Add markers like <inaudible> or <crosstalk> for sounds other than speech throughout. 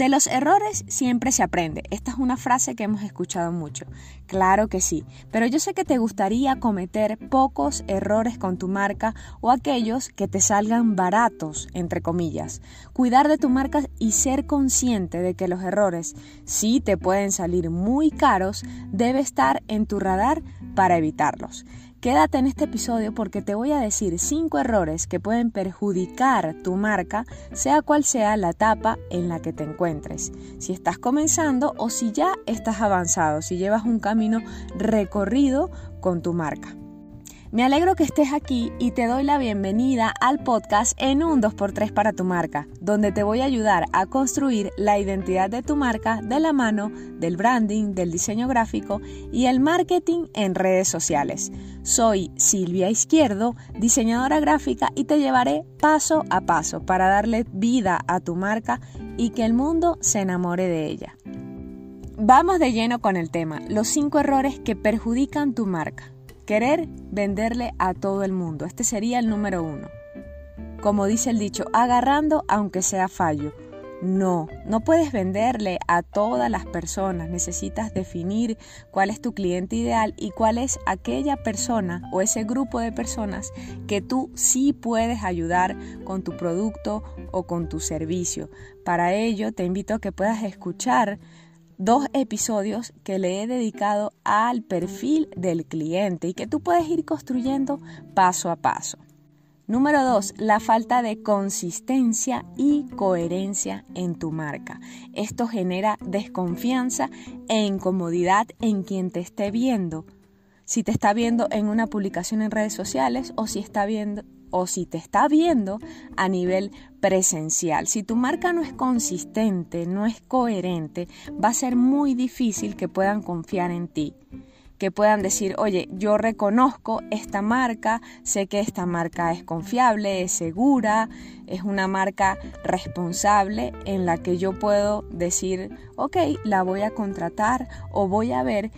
De los errores siempre se aprende. Esta es una frase que hemos escuchado mucho. Claro que sí, pero yo sé que te gustaría cometer pocos errores con tu marca o aquellos que te salgan baratos, entre comillas. Cuidar de tu marca y ser consciente de que los errores sí te pueden salir muy caros debe estar en tu radar para evitarlos. Quédate en este episodio porque te voy a decir 5 errores que pueden perjudicar tu marca, sea cual sea la etapa en la que te encuentres. Si estás comenzando o si ya estás avanzado, si llevas un camino recorrido con tu marca. Me alegro que estés aquí y te doy la bienvenida al podcast en un 2x3 para tu marca, donde te voy a ayudar a construir la identidad de tu marca de la mano del branding, del diseño gráfico y el marketing en redes sociales. Soy Silvia Izquierdo, diseñadora gráfica y te llevaré paso a paso para darle vida a tu marca y que el mundo se enamore de ella. Vamos de lleno con el tema, los 5 errores que perjudican tu marca. Querer venderle a todo el mundo. Este sería el número uno. Como dice el dicho, agarrando aunque sea fallo. No, no puedes venderle a todas las personas. Necesitas definir cuál es tu cliente ideal y cuál es aquella persona o ese grupo de personas que tú sí puedes ayudar con tu producto o con tu servicio. Para ello te invito a que puedas escuchar dos episodios que le he dedicado al perfil del cliente y que tú puedes ir construyendo paso a paso. Número dos, la falta de consistencia y coherencia en tu marca. Esto genera desconfianza e incomodidad en quien te esté viendo. Si te está viendo en una publicación en redes sociales o si está viendo o si te está viendo a nivel presencial. Si tu marca no es consistente, no es coherente, va a ser muy difícil que puedan confiar en ti que puedan decir, oye, yo reconozco esta marca, sé que esta marca es confiable, es segura, es una marca responsable en la que yo puedo decir, ok, la voy a contratar o voy a ver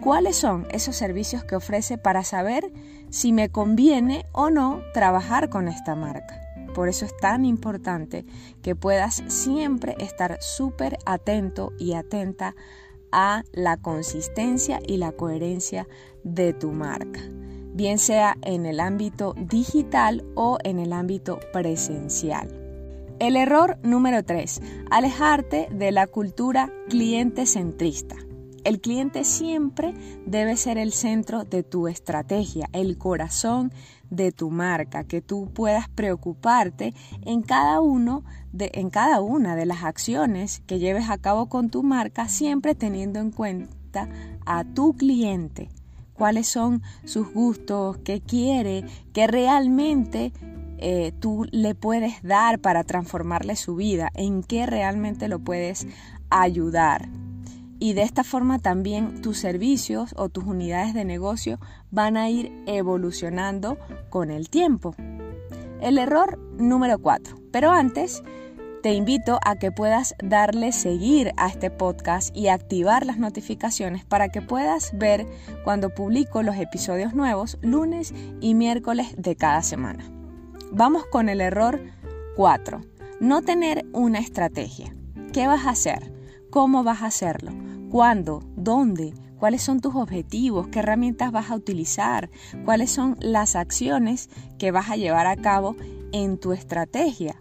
cuáles son esos servicios que ofrece para saber si me conviene o no trabajar con esta marca. Por eso es tan importante que puedas siempre estar súper atento y atenta a la consistencia y la coherencia de tu marca, bien sea en el ámbito digital o en el ámbito presencial. El error número 3, alejarte de la cultura cliente centrista. El cliente siempre debe ser el centro de tu estrategia, el corazón de tu marca, que tú puedas preocuparte en cada uno de, en cada una de las acciones que lleves a cabo con tu marca, siempre teniendo en cuenta a tu cliente, cuáles son sus gustos, qué quiere, qué realmente eh, tú le puedes dar para transformarle su vida, en qué realmente lo puedes ayudar y de esta forma también tus servicios o tus unidades de negocio van a ir evolucionando con el tiempo. El error número 4. Pero antes, te invito a que puedas darle seguir a este podcast y activar las notificaciones para que puedas ver cuando publico los episodios nuevos lunes y miércoles de cada semana. Vamos con el error 4. No tener una estrategia. ¿Qué vas a hacer? ¿Cómo vas a hacerlo? ¿Cuándo? ¿Dónde? ¿Cuáles son tus objetivos? ¿Qué herramientas vas a utilizar? ¿Cuáles son las acciones que vas a llevar a cabo en tu estrategia?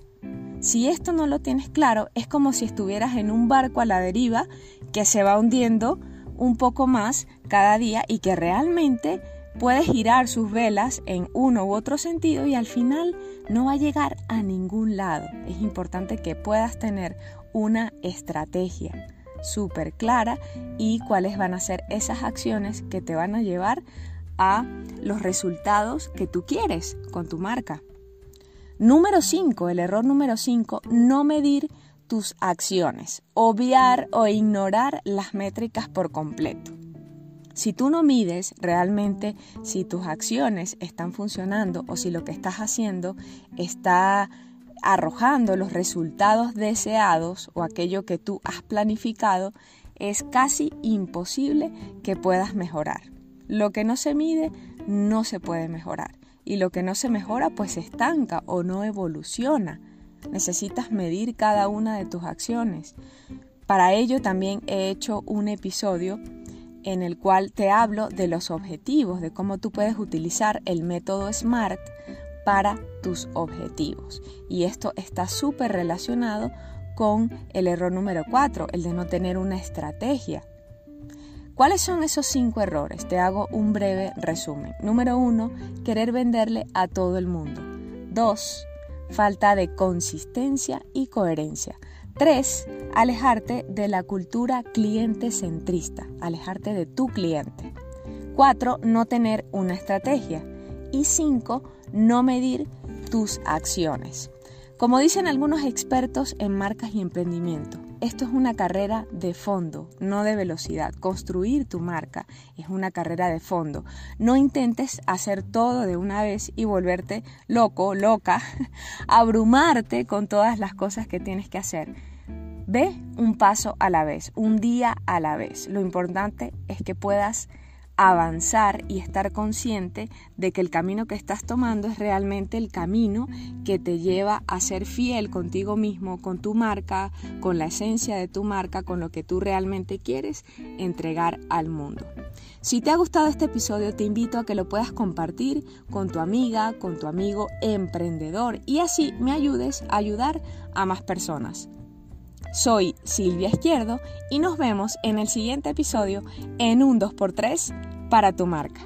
Si esto no lo tienes claro, es como si estuvieras en un barco a la deriva que se va hundiendo un poco más cada día y que realmente puede girar sus velas en uno u otro sentido y al final no va a llegar a ningún lado. Es importante que puedas tener una estrategia súper clara y cuáles van a ser esas acciones que te van a llevar a los resultados que tú quieres con tu marca. Número 5, el error número 5, no medir tus acciones, obviar o ignorar las métricas por completo. Si tú no mides realmente si tus acciones están funcionando o si lo que estás haciendo está arrojando los resultados deseados o aquello que tú has planificado, es casi imposible que puedas mejorar. Lo que no se mide no se puede mejorar y lo que no se mejora pues se estanca o no evoluciona. necesitas medir cada una de tus acciones. Para ello también he hecho un episodio en el cual te hablo de los objetivos, de cómo tú puedes utilizar el método SMART para tus objetivos. Y esto está súper relacionado con el error número 4, el de no tener una estrategia. ¿Cuáles son esos cinco errores? Te hago un breve resumen. Número 1, querer venderle a todo el mundo. 2, falta de consistencia y coherencia. 3. Alejarte de la cultura cliente centrista, alejarte de tu cliente. 4. No tener una estrategia. Y 5. No medir tus acciones. Como dicen algunos expertos en marcas y emprendimiento, esto es una carrera de fondo, no de velocidad. Construir tu marca es una carrera de fondo. No intentes hacer todo de una vez y volverte loco, loca, <laughs> abrumarte con todas las cosas que tienes que hacer. Ve un paso a la vez, un día a la vez. Lo importante es que puedas avanzar y estar consciente de que el camino que estás tomando es realmente el camino que te lleva a ser fiel contigo mismo, con tu marca, con la esencia de tu marca, con lo que tú realmente quieres entregar al mundo. Si te ha gustado este episodio, te invito a que lo puedas compartir con tu amiga, con tu amigo emprendedor y así me ayudes a ayudar a más personas. Soy Silvia Izquierdo y nos vemos en el siguiente episodio en un 2x3 para tu marca.